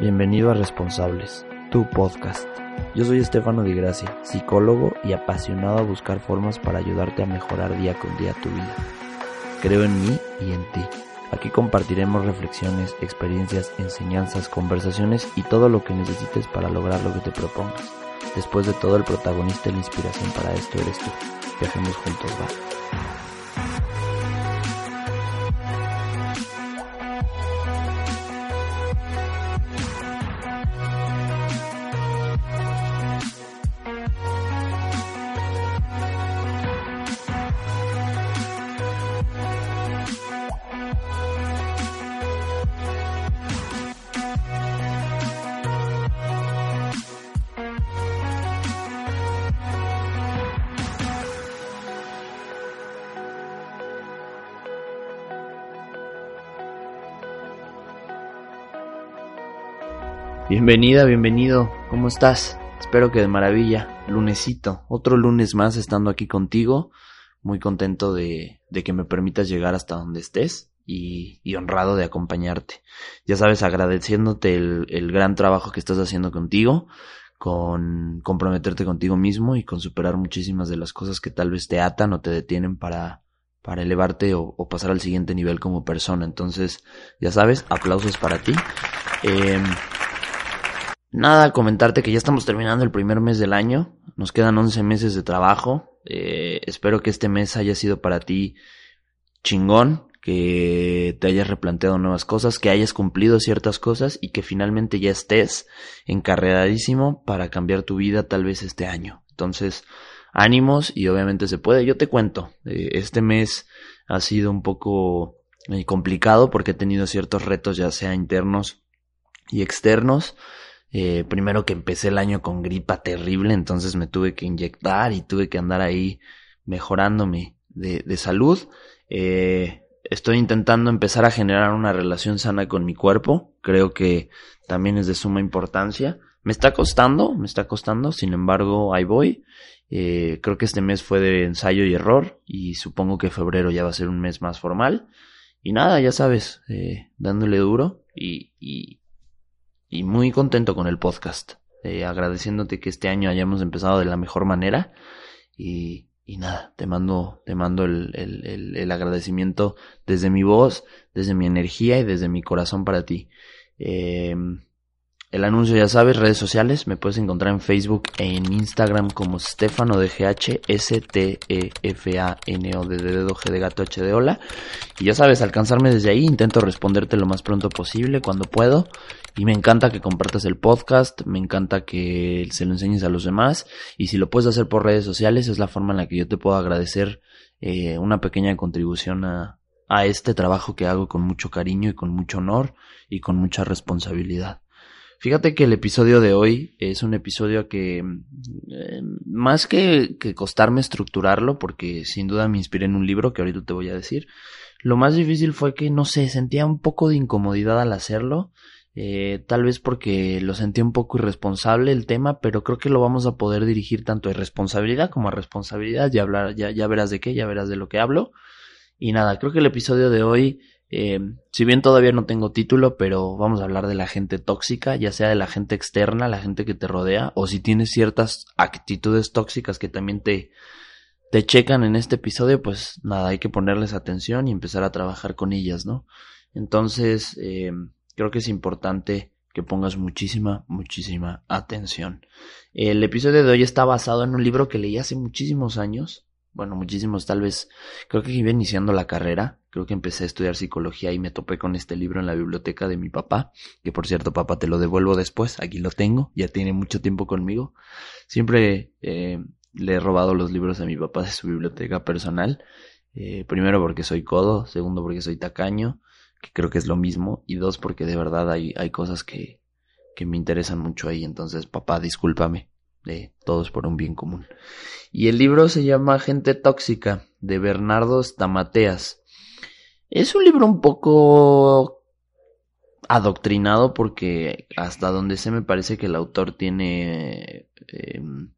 Bienvenido a Responsables, tu podcast. Yo soy Estefano Di Gracia, psicólogo y apasionado a buscar formas para ayudarte a mejorar día con día tu vida. Creo en mí y en ti. Aquí compartiremos reflexiones, experiencias, enseñanzas, conversaciones y todo lo que necesites para lograr lo que te propongas. Después de todo, el protagonista y la inspiración para esto eres tú. Viajemos juntos, va. Bienvenida, bienvenido. ¿Cómo estás? Espero que de maravilla. Lunesito, otro lunes más estando aquí contigo. Muy contento de, que me permitas llegar hasta donde estés y, honrado de acompañarte. Ya sabes, agradeciéndote el, el gran trabajo que estás haciendo contigo, con comprometerte contigo mismo y con superar muchísimas de las cosas que tal vez te atan o te detienen para, para elevarte o, o pasar al siguiente nivel como persona. Entonces, ya sabes, aplausos para ti. Eh, Nada, comentarte que ya estamos terminando el primer mes del año. Nos quedan 11 meses de trabajo. Eh, espero que este mes haya sido para ti chingón, que te hayas replanteado nuevas cosas, que hayas cumplido ciertas cosas y que finalmente ya estés encarregadísimo para cambiar tu vida tal vez este año. Entonces, ánimos y obviamente se puede. Yo te cuento, eh, este mes ha sido un poco eh, complicado porque he tenido ciertos retos ya sea internos y externos. Eh, primero que empecé el año con gripa terrible, entonces me tuve que inyectar y tuve que andar ahí mejorándome de, de salud. Eh, estoy intentando empezar a generar una relación sana con mi cuerpo. Creo que también es de suma importancia. Me está costando, me está costando, sin embargo, ahí voy. Eh, creo que este mes fue de ensayo y error y supongo que febrero ya va a ser un mes más formal. Y nada, ya sabes, eh, dándole duro y, y, y muy contento con el podcast. Eh, agradeciéndote que este año hayamos empezado de la mejor manera y, y nada, te mando, te mando el, el, el, agradecimiento desde mi voz, desde mi energía y desde mi corazón para ti. Eh, el anuncio ya sabes, redes sociales, me puedes encontrar en Facebook e en Instagram como Stefano de GH, S T E F A N O D D dedo G de gato H de hola. Y ya sabes, alcanzarme desde ahí, intento responderte lo más pronto posible cuando puedo. Y me encanta que compartas el podcast, me encanta que se lo enseñes a los demás. Y si lo puedes hacer por redes sociales, es la forma en la que yo te puedo agradecer eh, una pequeña contribución a, a este trabajo que hago con mucho cariño y con mucho honor y con mucha responsabilidad. Fíjate que el episodio de hoy es un episodio que, eh, más que, que costarme estructurarlo, porque sin duda me inspiré en un libro que ahorita te voy a decir, lo más difícil fue que, no sé, sentía un poco de incomodidad al hacerlo, eh, tal vez porque lo sentía un poco irresponsable el tema, pero creo que lo vamos a poder dirigir tanto a irresponsabilidad como a responsabilidad, ya, hablar, ya, ya verás de qué, ya verás de lo que hablo. Y nada, creo que el episodio de hoy eh, si bien todavía no tengo título, pero vamos a hablar de la gente tóxica, ya sea de la gente externa, la gente que te rodea, o si tienes ciertas actitudes tóxicas que también te, te checan en este episodio, pues nada, hay que ponerles atención y empezar a trabajar con ellas, ¿no? Entonces, eh, creo que es importante que pongas muchísima, muchísima atención. El episodio de hoy está basado en un libro que leí hace muchísimos años, bueno, muchísimos, tal vez, creo que iba iniciando la carrera, creo que empecé a estudiar psicología y me topé con este libro en la biblioteca de mi papá, que por cierto, papá, te lo devuelvo después, aquí lo tengo, ya tiene mucho tiempo conmigo. Siempre eh, le he robado los libros a mi papá de su biblioteca personal, eh, primero porque soy codo, segundo porque soy tacaño, que creo que es lo mismo, y dos porque de verdad hay, hay cosas que, que me interesan mucho ahí, entonces, papá, discúlpame de Todos por un bien común. Y el libro se llama Gente Tóxica, de Bernardo Stamateas. Es un libro un poco adoctrinado porque hasta donde sé me parece que el autor tiene em,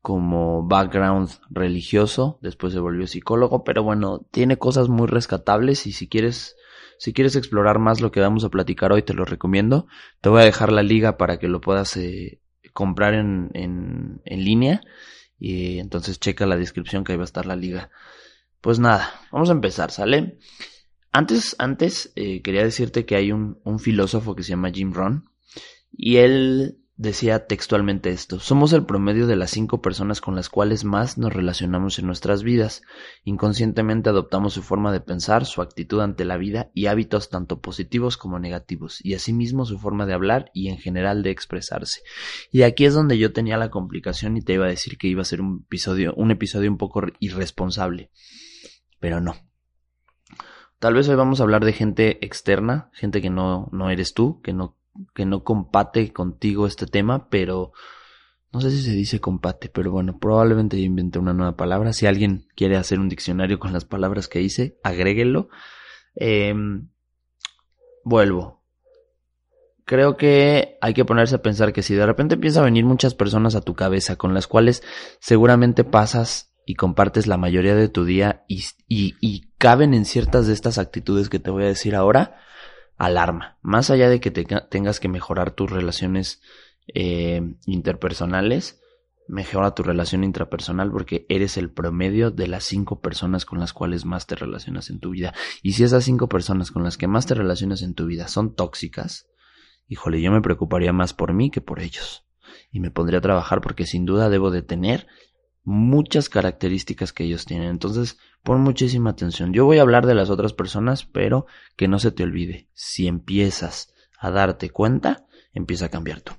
como background religioso, después se volvió psicólogo, pero bueno, tiene cosas muy rescatables y si quieres Si quieres explorar más lo que vamos a platicar hoy, te lo recomiendo. Te voy a dejar la liga para que lo puedas eh, comprar en, en, línea. Y entonces checa la descripción que ahí va a estar la liga. Pues nada, vamos a empezar, ¿sale? Antes, antes eh, quería decirte que hay un, un filósofo que se llama Jim Rohn y él decía textualmente esto, somos el promedio de las cinco personas con las cuales más nos relacionamos en nuestras vidas. Inconscientemente adoptamos su forma de pensar, su actitud ante la vida y hábitos tanto positivos como negativos, y asimismo su forma de hablar y en general de expresarse. Y aquí es donde yo tenía la complicación y te iba a decir que iba a ser un episodio, un episodio un poco irresponsable. Pero no. Tal vez hoy vamos a hablar de gente externa, gente que no, no eres tú, que no que no compate contigo este tema, pero no sé si se dice compate, pero bueno, probablemente yo inventé una nueva palabra. Si alguien quiere hacer un diccionario con las palabras que hice, agréguelo. Em, vuelvo. Creo que hay que ponerse a pensar que si de repente empieza a venir muchas personas a tu cabeza con las cuales seguramente pasas y compartes la mayoría de tu día y, y, y caben en ciertas de estas actitudes que te voy a decir ahora, alarma. Más allá de que tengas que mejorar tus relaciones eh, interpersonales, mejora tu relación intrapersonal porque eres el promedio de las cinco personas con las cuales más te relacionas en tu vida. Y si esas cinco personas con las que más te relacionas en tu vida son tóxicas, híjole, yo me preocuparía más por mí que por ellos. Y me pondría a trabajar porque sin duda debo de tener muchas características que ellos tienen. Entonces, pon muchísima atención. Yo voy a hablar de las otras personas, pero que no se te olvide. Si empiezas a darte cuenta, empieza a cambiar tú.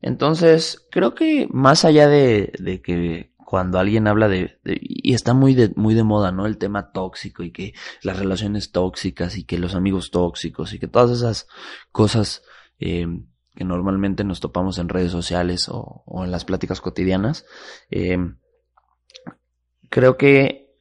Entonces, creo que más allá de, de que cuando alguien habla de, y está muy de, muy de moda, ¿no? El tema tóxico y que las relaciones tóxicas y que los amigos tóxicos y que todas esas cosas eh, que normalmente nos topamos en redes sociales o, en las pláticas cotidianas, eh, creo que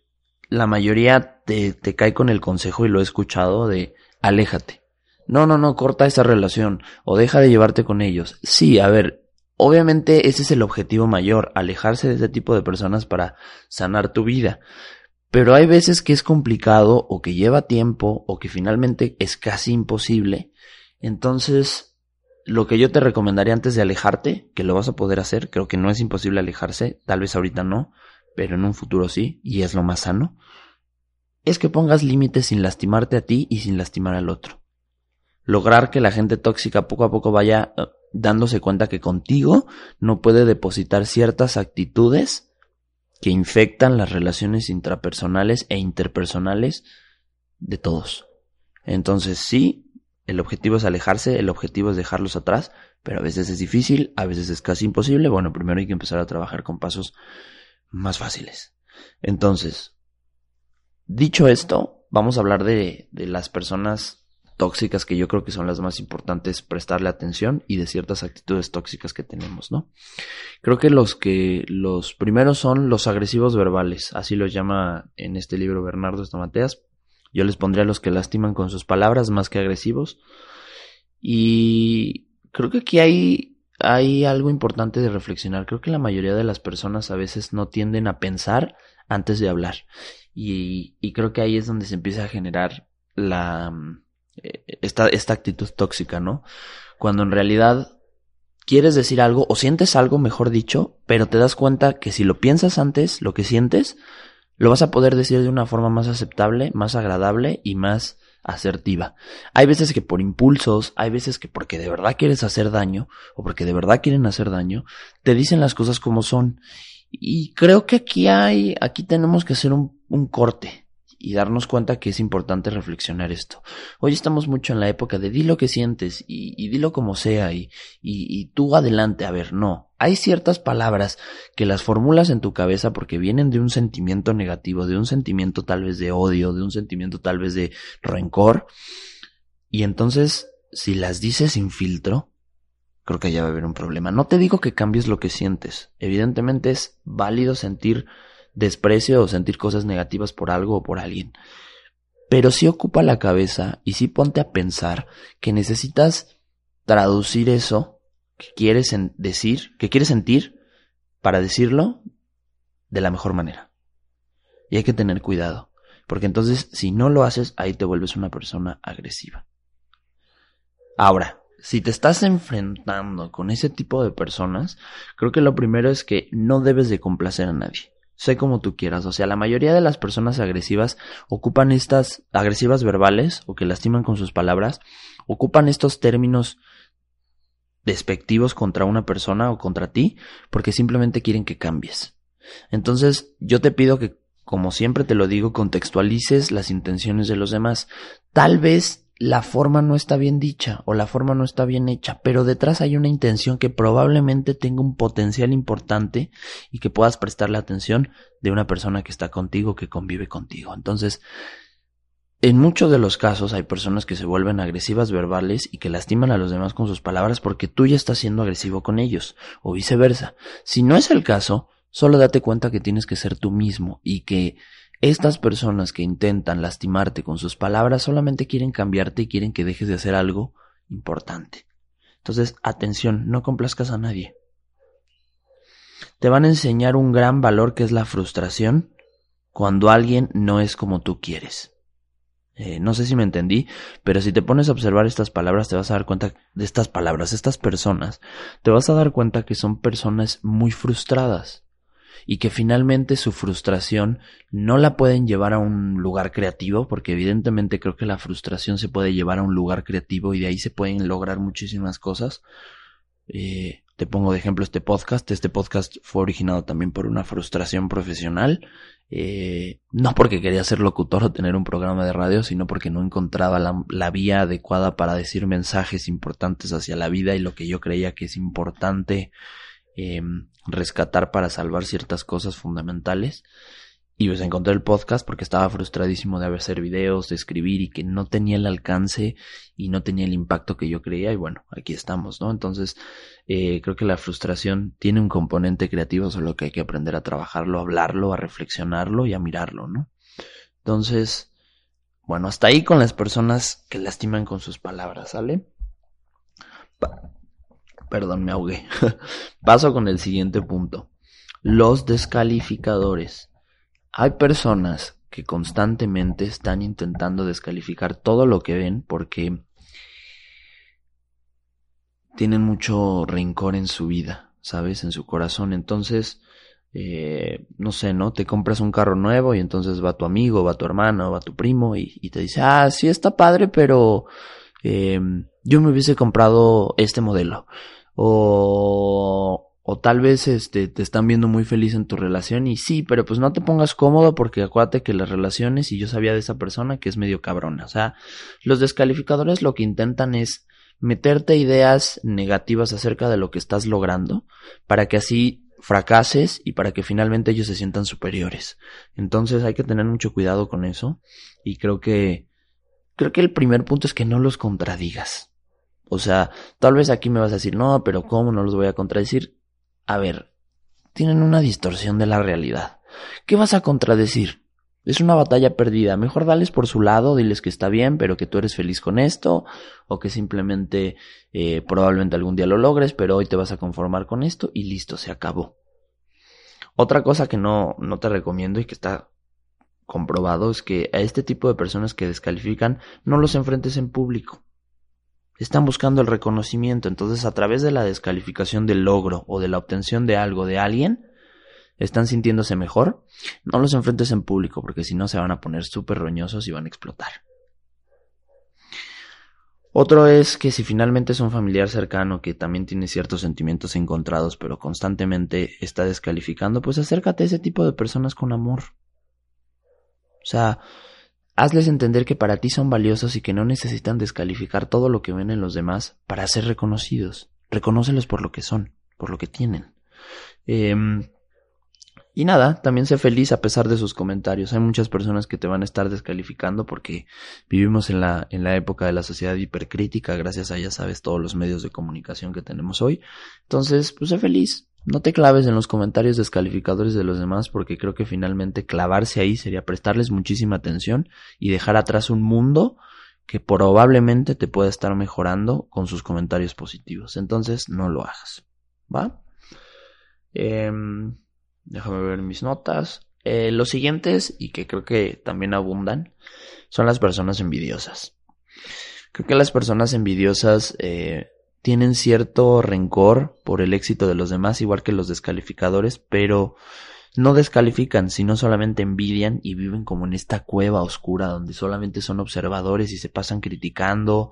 la mayoría te, te cae con el consejo y lo he escuchado de aléjate. No, no, no, corta esa relación o deja de llevarte con ellos. Sí, a ver, obviamente ese es el objetivo mayor, alejarse de ese tipo de personas para sanar tu vida. Pero hay veces que es complicado o que lleva tiempo o que finalmente es casi imposible. Entonces, lo que yo te recomendaría antes de alejarte, que lo vas a poder hacer, creo que no es imposible alejarse, tal vez ahorita no, pero en un futuro sí, y es lo más sano, es que pongas límites sin lastimarte a ti y sin lastimar al otro. Lograr que la gente tóxica poco a poco vaya eh, dándose cuenta que contigo no puede depositar ciertas actitudes que infectan las relaciones intrapersonales e interpersonales de todos. Entonces sí, el objetivo es alejarse, el objetivo es dejarlos atrás, pero a veces es difícil, a veces es casi imposible. Bueno, primero hay que empezar a trabajar con pasos más fáciles. Entonces, dicho esto, vamos a hablar de, las personas tóxicas que yo creo que son las más importantes prestarle atención y de ciertas actitudes tóxicas que tenemos, ¿no? Creo que los que los primeros son los agresivos verbales, así los llama en este libro Bernardo Estamateas, yo les pondría a los que lastiman con sus palabras más que agresivos. Y creo que aquí hay, hay algo importante de reflexionar. Creo que la mayoría de las personas a veces no tienden a pensar antes de hablar. Y, creo que ahí es donde se empieza a generar la, eh, esta, esta actitud tóxica, ¿no? Cuando en realidad quieres decir algo o sientes algo, mejor dicho, pero te das cuenta que si lo piensas antes, lo que sientes, lo vas a poder decir de una forma más aceptable, más agradable y más asertiva. Hay veces que por impulsos, hay veces que porque de verdad quieres hacer daño o porque de verdad quieren hacer daño, te dicen las cosas como son. Y creo que aquí hay, aquí tenemos que hacer un, corte y darnos cuenta que es importante reflexionar esto. Hoy estamos mucho en la época de di lo que sientes y, y dilo como sea y, y, y tú adelante. A ver, no. Hay ciertas palabras que las formulas en tu cabeza porque vienen de un sentimiento negativo, de un sentimiento tal vez de odio, de un sentimiento tal vez de rencor. Y entonces, si las dices sin filtro, creo que ya va a haber un problema. No te digo que cambies lo que sientes. Evidentemente es válido sentir desprecio o sentir cosas negativas por algo o por alguien. Pero sí ocupa la cabeza y sí ponte a pensar que necesitas traducir eso que quieres decir, que quieres sentir, para decirlo de la mejor manera. Y hay que tener cuidado. Porque entonces, si no lo haces, ahí te vuelves una persona agresiva. Ahora, si te estás enfrentando con ese tipo de personas, creo que lo primero es que no debes de complacer a nadie. Sé como tú quieras, o sea, la mayoría de las personas agresivas ocupan estas agresivas verbales o que lastiman con sus palabras, ocupan estos términos despectivos contra una persona o contra ti porque simplemente quieren que cambies. Entonces, yo te pido que, como siempre te lo digo, contextualices las intenciones de los demás. Tal vez la forma no está bien dicha o la forma no está bien hecha, pero detrás hay una intención que probablemente tenga un potencial importante y que puedas prestarle atención de una persona que está contigo, que convive contigo. Entonces, en muchos de los casos hay personas que se vuelven agresivas verbales y que lastiman a los demás con sus palabras porque tú ya estás siendo agresivo con ellos, o viceversa. Si no es el caso, solo date cuenta que tienes que ser tú mismo y que estas personas que intentan lastimarte con sus palabras solamente quieren cambiarte y quieren que dejes de hacer algo importante. Entonces, atención, no complazcas a nadie. Te van a enseñar un gran valor que es la frustración cuando alguien no es como tú quieres. Eh, no sé si me entendí, pero si te pones a observar estas palabras te vas a dar cuenta de estas palabras, estas personas, te vas a dar cuenta que son personas muy frustradas y que finalmente su frustración no la pueden llevar a un lugar creativo, porque evidentemente creo que la frustración se puede llevar a un lugar creativo y de ahí se pueden lograr muchísimas cosas. Eh, te pongo de ejemplo este podcast. Este podcast fue originado también por una frustración profesional. Eh, no porque quería ser locutor o tener un programa de radio, sino porque no encontraba la, vía adecuada para decir mensajes importantes hacia la vida y lo que yo creía que es importante eh, rescatar para salvar ciertas cosas fundamentales. Y pues encontré el podcast porque estaba frustradísimo de hacer videos, de escribir y que no tenía el alcance y no tenía el impacto que yo creía. Y bueno, aquí estamos, ¿no? Entonces, eh, creo que la frustración tiene un componente creativo, solo que hay que aprender a trabajarlo, a hablarlo, a reflexionarlo y a mirarlo, ¿no? Entonces, bueno, hasta ahí con las personas que lastiman con sus palabras, ¿sale? Perdón, me ahogué. Paso con el siguiente punto. Los descalificadores. Hay personas que constantemente están intentando descalificar todo lo que ven porque tienen mucho rencor en su vida, ¿sabes? En su corazón. Entonces, eh, no sé, ¿no? Te compras un carro nuevo y entonces va tu amigo, va tu hermano, va tu primo y, te dice, ah, sí está padre, pero eh, yo me hubiese comprado este modelo o, o tal vez este, te están viendo muy feliz en tu relación y sí, pero pues no te pongas cómodo porque acuérdate que las relaciones, y yo sabía de esa persona que es medio cabrona, o sea, los descalificadores lo que intentan es meterte ideas negativas acerca de lo que estás logrando para que así fracases y para que finalmente ellos se sientan superiores. Entonces hay que tener mucho cuidado con eso y creo que creo que el primer punto es que no los contradigas. O sea, tal vez aquí me vas a decir, no, pero ¿cómo no los voy a contradecir? A ver, tienen una distorsión de la realidad. ¿Qué vas a contradecir? Es una batalla perdida. Mejor dales por su lado, diles que está bien, pero que tú eres feliz con esto, o que simplemente eh, probablemente algún día lo logres, pero hoy te vas a conformar con esto y listo, se acabó. Otra cosa que no, no te recomiendo y que está comprobado es que a este tipo de personas que descalifican no los enfrentes en público. Están buscando el reconocimiento, entonces a través de la descalificación del logro o de la obtención de algo de alguien, están sintiéndose mejor, no los enfrentes en público porque si no se van a poner súper roñosos y van a explotar. Otro es que si finalmente es un familiar cercano que también tiene ciertos sentimientos encontrados pero constantemente está descalificando, pues acércate a ese tipo de personas con amor. O sea, Hazles entender que para ti son valiosos y que no necesitan descalificar todo lo que ven en los demás para ser reconocidos. Reconócelos por lo que son, por lo que tienen. Em, y nada, también sé feliz a pesar de sus comentarios. Hay muchas personas que te van a estar descalificando porque vivimos en la, en la época de la sociedad hipercrítica, gracias a ya sabes todos los medios de comunicación que tenemos hoy. Entonces, pues sé feliz. No te claves en los comentarios descalificadores de los demás porque creo que finalmente clavarse ahí sería prestarles muchísima atención y dejar atrás un mundo que probablemente te pueda estar mejorando con sus comentarios positivos. Entonces no lo hagas. ¿Va? Em, déjame ver mis notas. Eh, los siguientes, y que creo que también abundan, son las personas envidiosas. Creo que las personas envidiosas eh, tienen cierto rencor por el éxito de los demás, igual que los descalificadores, pero no descalifican, sino solamente envidian y viven como en esta cueva oscura donde solamente son observadores y se pasan criticando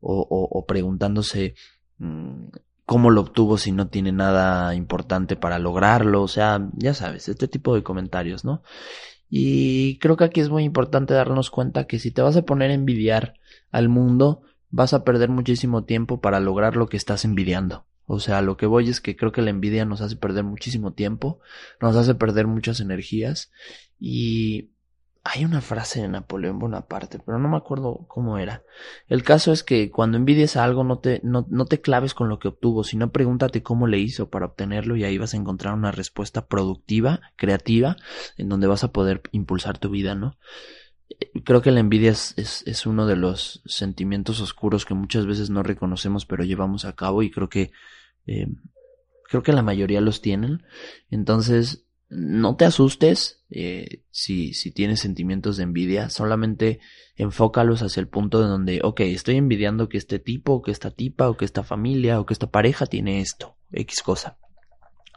o, o, preguntándose mm, cómo lo obtuvo si no tiene nada importante para lograrlo, o sea, ya sabes, este tipo de comentarios, ¿no? Y creo que aquí es muy importante darnos cuenta que si te vas a poner a envidiar al mundo, vas a perder muchísimo tiempo para lograr lo que estás envidiando. O sea, lo que voy es que creo que la envidia nos hace perder muchísimo tiempo, nos hace perder muchas energías y hay una frase de Napoleón Bonaparte, pero no me acuerdo cómo era. El caso es que cuando envidies a algo no te, no, no te claves con lo que obtuvo, sino pregúntate cómo le hizo para obtenerlo y ahí vas a encontrar una respuesta productiva, creativa, en donde vas a poder impulsar tu vida, ¿no? Creo que la envidia es, es, uno de los sentimientos oscuros que muchas veces no reconocemos pero llevamos a cabo y creo que eh, creo que la mayoría los tienen. Entonces, no te asustes eh, si, si tienes sentimientos de envidia, solamente enfócalos hacia el punto de donde, ok, estoy envidiando que este tipo, o que esta tipa, o que esta familia, o que esta pareja tiene esto, X cosa.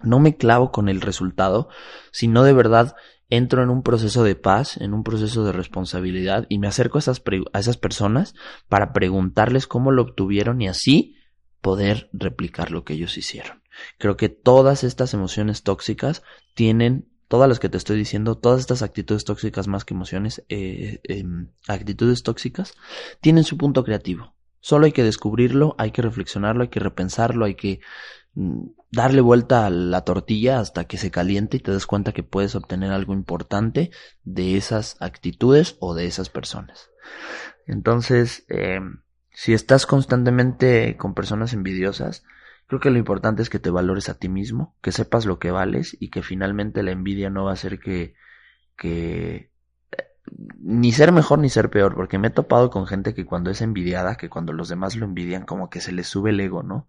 No me clavo con el resultado, sino de verdad entro en un proceso de paz, en un proceso de responsabilidad y me acerco a esas, a esas personas para preguntarles cómo lo obtuvieron y así poder replicar lo que ellos hicieron. Creo que todas estas emociones tóxicas tienen, todas las que te estoy diciendo, todas estas actitudes tóxicas más que emociones, eh, em, actitudes tóxicas, tienen su punto creativo. Solo hay que descubrirlo, hay que reflexionarlo, hay que repensarlo, hay que darle vuelta a la tortilla hasta que se caliente y te des cuenta que puedes obtener algo importante de esas actitudes o de esas personas. Entonces, eh, si estás constantemente con personas envidiosas, creo que lo importante es que te valores a ti mismo, que sepas lo que vales y que finalmente la envidia no va a hacer que, que ni ser mejor ni ser peor, porque me he topado con gente que cuando es envidiada, que cuando los demás lo envidian, como que se les sube el ego, ¿no?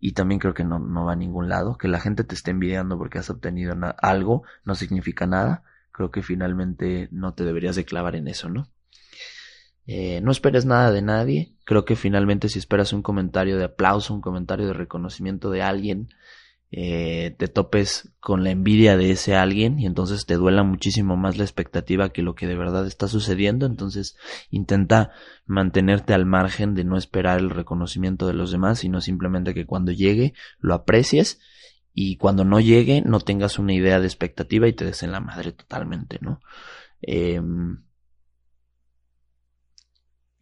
Y también creo que no, no va a ningún lado, que la gente te esté envidiando porque has obtenido algo no significa nada, creo que finalmente no te deberías de clavar en eso, ¿no? Eh, no esperes nada de nadie, creo que finalmente si esperas un comentario de aplauso, un comentario de reconocimiento de alguien, eh, te topes con la envidia de ese alguien y entonces te duela muchísimo más la expectativa que lo que de verdad está sucediendo. Entonces intenta mantenerte al margen de no esperar el reconocimiento de los demás, sino simplemente que cuando llegue lo aprecies y cuando no llegue no tengas una idea de expectativa y te des en la madre totalmente, ¿no? Em,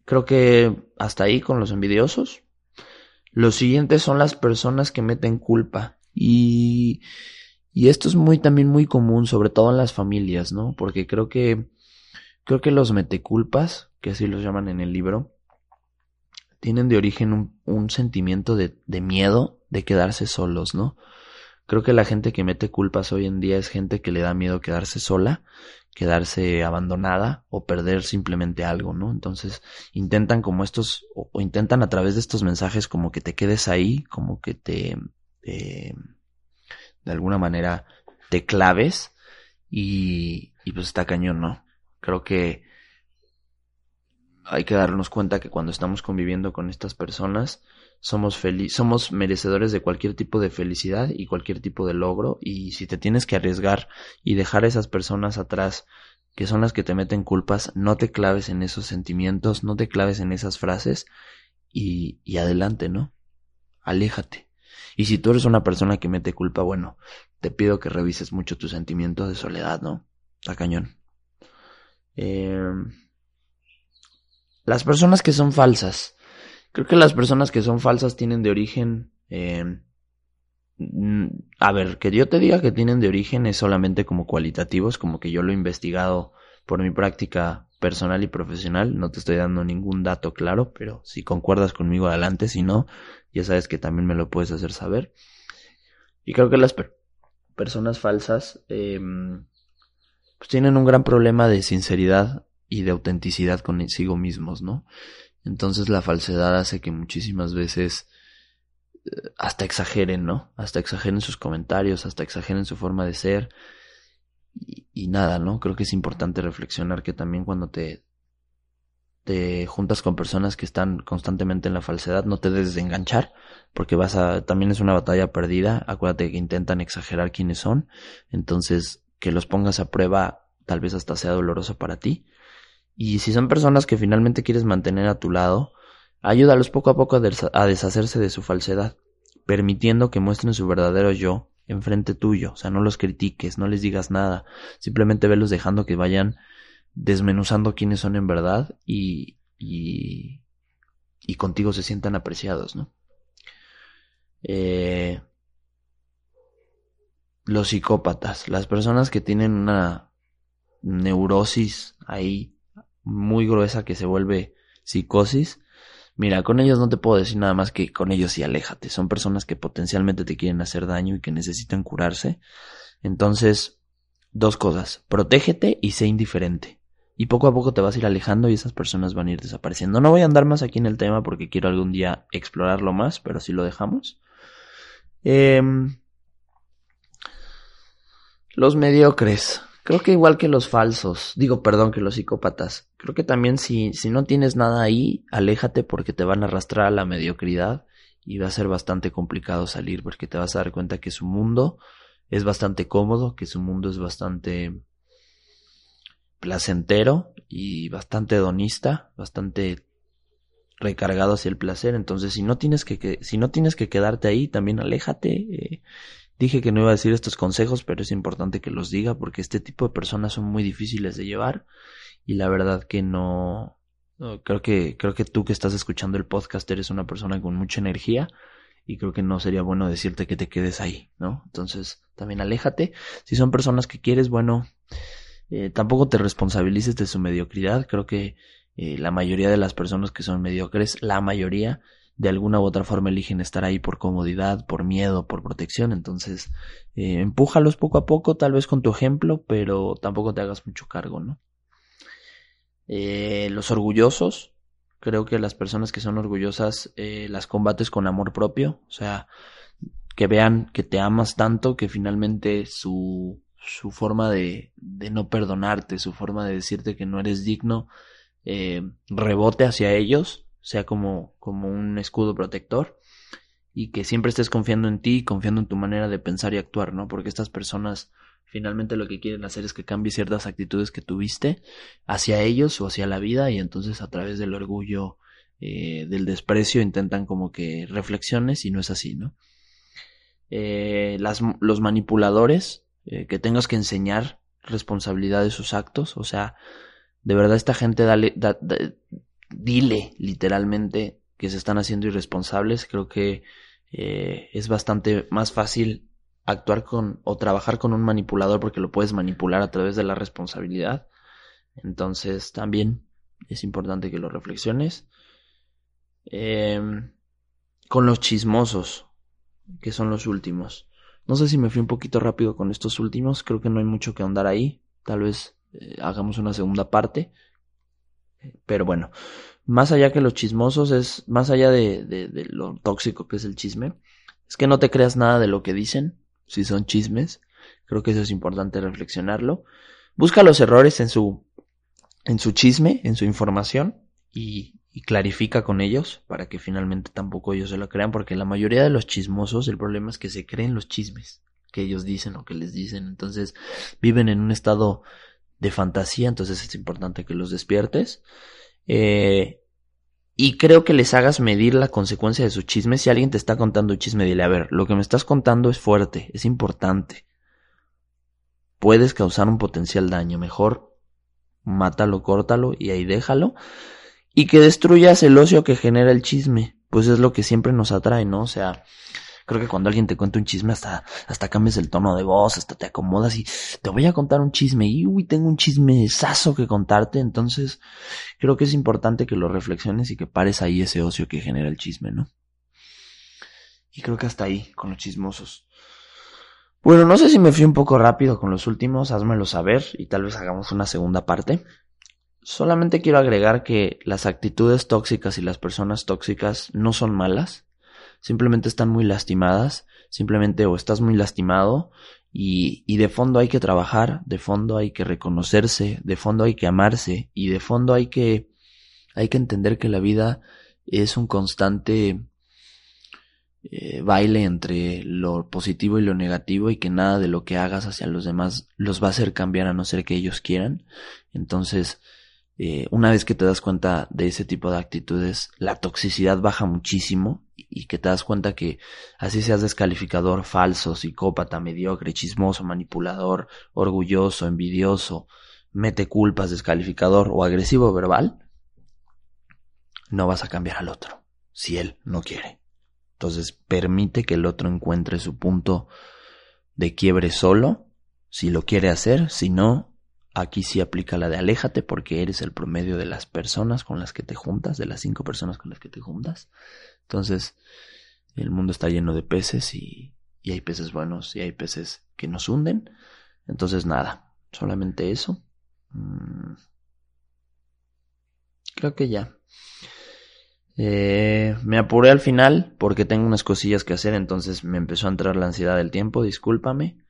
creo que hasta ahí con los envidiosos. Los siguientes son las personas que meten culpa y, y esto es muy también muy común, sobre todo en las familias, ¿no? Porque creo que, creo que los meteculpas, que así los llaman en el libro, tienen de origen un, un sentimiento de, de miedo de quedarse solos, ¿no? Creo que la gente que mete culpas hoy en día es gente que le da miedo quedarse sola, quedarse abandonada o perder simplemente algo, ¿no? Entonces intentan como estos, o, o, intentan a través de estos mensajes como que te quedes ahí, como que te, eh, de alguna manera te claves y, y pues está cañón, ¿no? Creo que hay que darnos cuenta que cuando estamos conviviendo con estas personas somos somos merecedores de cualquier tipo de felicidad y cualquier tipo de logro y si te tienes que arriesgar y dejar a esas personas atrás que son las que te meten culpas, no te claves en esos sentimientos, no te claves en esas frases y, y adelante, ¿no? Aléjate. Y si tú eres una persona que mete culpa, bueno, te pido que revises mucho tus sentimientos de soledad, ¿no? Está cañón. Eh, las personas que son falsas. Creo que las personas que son falsas tienen de origen... Eh, a ver, que yo te diga que tienen de origen es solamente como cualitativos, como que yo lo he investigado por mi práctica personal y profesional. No te estoy dando ningún dato claro, pero si concuerdas conmigo adelante, si no, ya sabes que también me lo puedes hacer saber. Y creo que las personas falsas eh, pues tienen un gran problema de sinceridad y de autenticidad consigo mismos, ¿no? Entonces la falsedad hace que muchísimas veces eh, hasta exageren, ¿no? Hasta exageren sus comentarios, hasta exageren su forma de ser. Y, nada, ¿no? Creo que es importante reflexionar que también cuando te, te juntas con personas que están constantemente en la falsedad, no te des de enganchar, porque vas a, también es una batalla perdida. Acuérdate que intentan exagerar quiénes son, entonces que los pongas a prueba tal vez hasta sea doloroso para ti. Y si son personas que finalmente quieres mantener a tu lado, ayúdalos poco a poco a deshacerse de su falsedad, permitiendo que muestren su verdadero yo enfrente tuyo. O sea, no los critiques, no les digas nada. Simplemente velos dejando que vayan desmenuzando quiénes son en verdad y, y, y contigo se sientan apreciados, ¿no? Eh, los psicópatas, las personas que tienen una neurosis ahí muy gruesa que se vuelve psicosis, Mira, con ellos no te puedo decir nada más que con ellos sí aléjate. Son personas que potencialmente te quieren hacer daño y que necesitan curarse. Entonces, dos cosas. Protégete y sé indiferente. Y poco a poco te vas a ir alejando y esas personas van a ir desapareciendo. No voy a andar más aquí en el tema porque quiero algún día explorarlo más, pero si lo dejamos. Em, los mediocres. Creo que igual que los falsos, digo perdón, que los psicópatas, creo que también si, si no tienes nada ahí, aléjate porque te van a arrastrar a la mediocridad y va a ser bastante complicado salir porque te vas a dar cuenta que su mundo es bastante cómodo, que su mundo es bastante placentero y bastante hedonista, bastante recargado hacia el placer. Entonces, si no tienes que, si no tienes que quedarte ahí, también aléjate. Eh, Dije que no iba a decir estos consejos, pero es importante que los diga porque este tipo de personas son muy difíciles de llevar y la verdad que no creo que creo que tú que estás escuchando el podcast eres una persona con mucha energía y creo que no sería bueno decirte que te quedes ahí, ¿no? Entonces, también aléjate. Si son personas que quieres, bueno, eh, tampoco te responsabilices de su mediocridad. Creo que eh, la mayoría de las personas que son mediocres, la mayoría, de alguna u otra forma eligen estar ahí por comodidad, por miedo, por protección. Entonces, eh, empújalos poco a poco, tal vez con tu ejemplo, pero tampoco te hagas mucho cargo, ¿no? Eh, los orgullosos, creo que las personas que son orgullosas eh, las combates con amor propio, o sea, que vean que te amas tanto que finalmente su, su forma de, de no perdonarte, su forma de decirte que no eres digno, eh, rebote hacia ellos sea como, como un escudo protector y que siempre estés confiando en ti, confiando en tu manera de pensar y actuar, ¿no? Porque estas personas finalmente lo que quieren hacer es que cambies ciertas actitudes que tuviste hacia ellos o hacia la vida y entonces a través del orgullo, eh, del desprecio intentan como que reflexiones y no es así, ¿no? Eh, las, los manipuladores, eh, que tengas que enseñar responsabilidad de sus actos, o sea, de verdad esta gente dale, dile literalmente que se están haciendo irresponsables. Creo que eh, es bastante más fácil actuar con o trabajar con un manipulador porque lo puedes manipular a través de la responsabilidad. Entonces también es importante que lo reflexiones. Em, con los chismosos, que son los últimos. No sé si me fui un poquito rápido con estos últimos, creo que no hay mucho que ahondar ahí. Tal vez eh, hagamos una segunda parte. Pero bueno, más allá que los chismosos, es más allá de, de, lo tóxico que es el chisme, es que no te creas nada de lo que dicen, si son chismes. Creo que eso es importante reflexionarlo. Busca los errores en su, en su chisme, en su información y, y clarifica con ellos para que finalmente tampoco ellos se lo crean, porque la mayoría de los chismosos, el problema es que se creen los chismes que ellos dicen o que les dicen. Entonces viven en un estado de fantasía, entonces es importante que los despiertes. Eh, y creo que les hagas medir la consecuencia de su chisme. Si alguien te está contando un chisme, dile, a ver, lo que me estás contando es fuerte, es importante. Puedes causar un potencial daño. Mejor mátalo, córtalo y ahí déjalo. Y que destruyas el ocio que genera el chisme. Pues es lo que siempre nos atrae, ¿no? O sea, Creo que cuando alguien te cuenta un chisme hasta, hasta cambias el tono de voz, hasta te acomodas y te voy a contar un chisme y uy, tengo un chisme saso que contarte. Entonces, creo que es importante que lo reflexiones y que pares ahí ese ocio que genera el chisme, ¿no? Y creo que hasta ahí, con los chismosos. Bueno, no sé si me fui un poco rápido con los últimos, házmelo saber y tal vez hagamos una segunda parte. Solamente quiero agregar que las actitudes tóxicas y las personas tóxicas no son malas simplemente están muy lastimadas, simplemente o estás muy lastimado y, y de fondo hay que trabajar, de fondo hay que reconocerse, de fondo hay que amarse y de fondo hay que, hay que entender que la vida es un constante eh, baile entre lo positivo y lo negativo y que nada de lo que hagas hacia los demás los va a hacer cambiar a no ser que ellos quieran. Entonces, eh, una vez que te das cuenta de ese tipo de actitudes, la toxicidad baja muchísimo y que te das cuenta que así seas descalificador, falso, psicópata, mediocre, chismoso, manipulador, orgulloso, envidioso, mete culpas, descalificador o agresivo verbal, no vas a cambiar al otro si él no quiere. Entonces permite que el otro encuentre su punto de quiebre solo, si lo quiere hacer, si no, aquí sí aplica la de aléjate porque eres el promedio de las personas con las que te juntas, de las cinco personas con las que te juntas. Entonces, el mundo está lleno de peces y, y hay peces buenos y hay peces que nos hunden. Entonces, nada, solamente eso. Mm. Creo que ya. Eh, me apuré al final porque tengo unas cosillas que hacer, entonces me empezó a entrar la ansiedad del tiempo, discúlpame.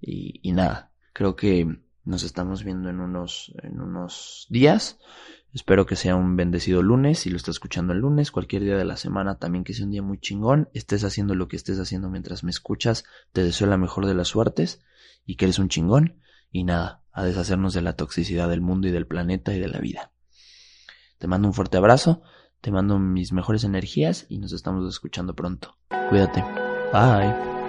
Y, y nada, creo que nos estamos viendo en unos, en unos días. Espero que sea un bendecido lunes. Si lo estás escuchando el lunes, cualquier día de la semana, también que sea un día muy chingón. Estés haciendo lo que estés haciendo mientras me escuchas. Te deseo la mejor de las suertes y que eres un chingón. Y nada, a deshacernos de la toxicidad del mundo y del planeta y de la vida. Te mando un fuerte abrazo. Te mando mis mejores energías y nos estamos escuchando pronto. Cuídate. Bye.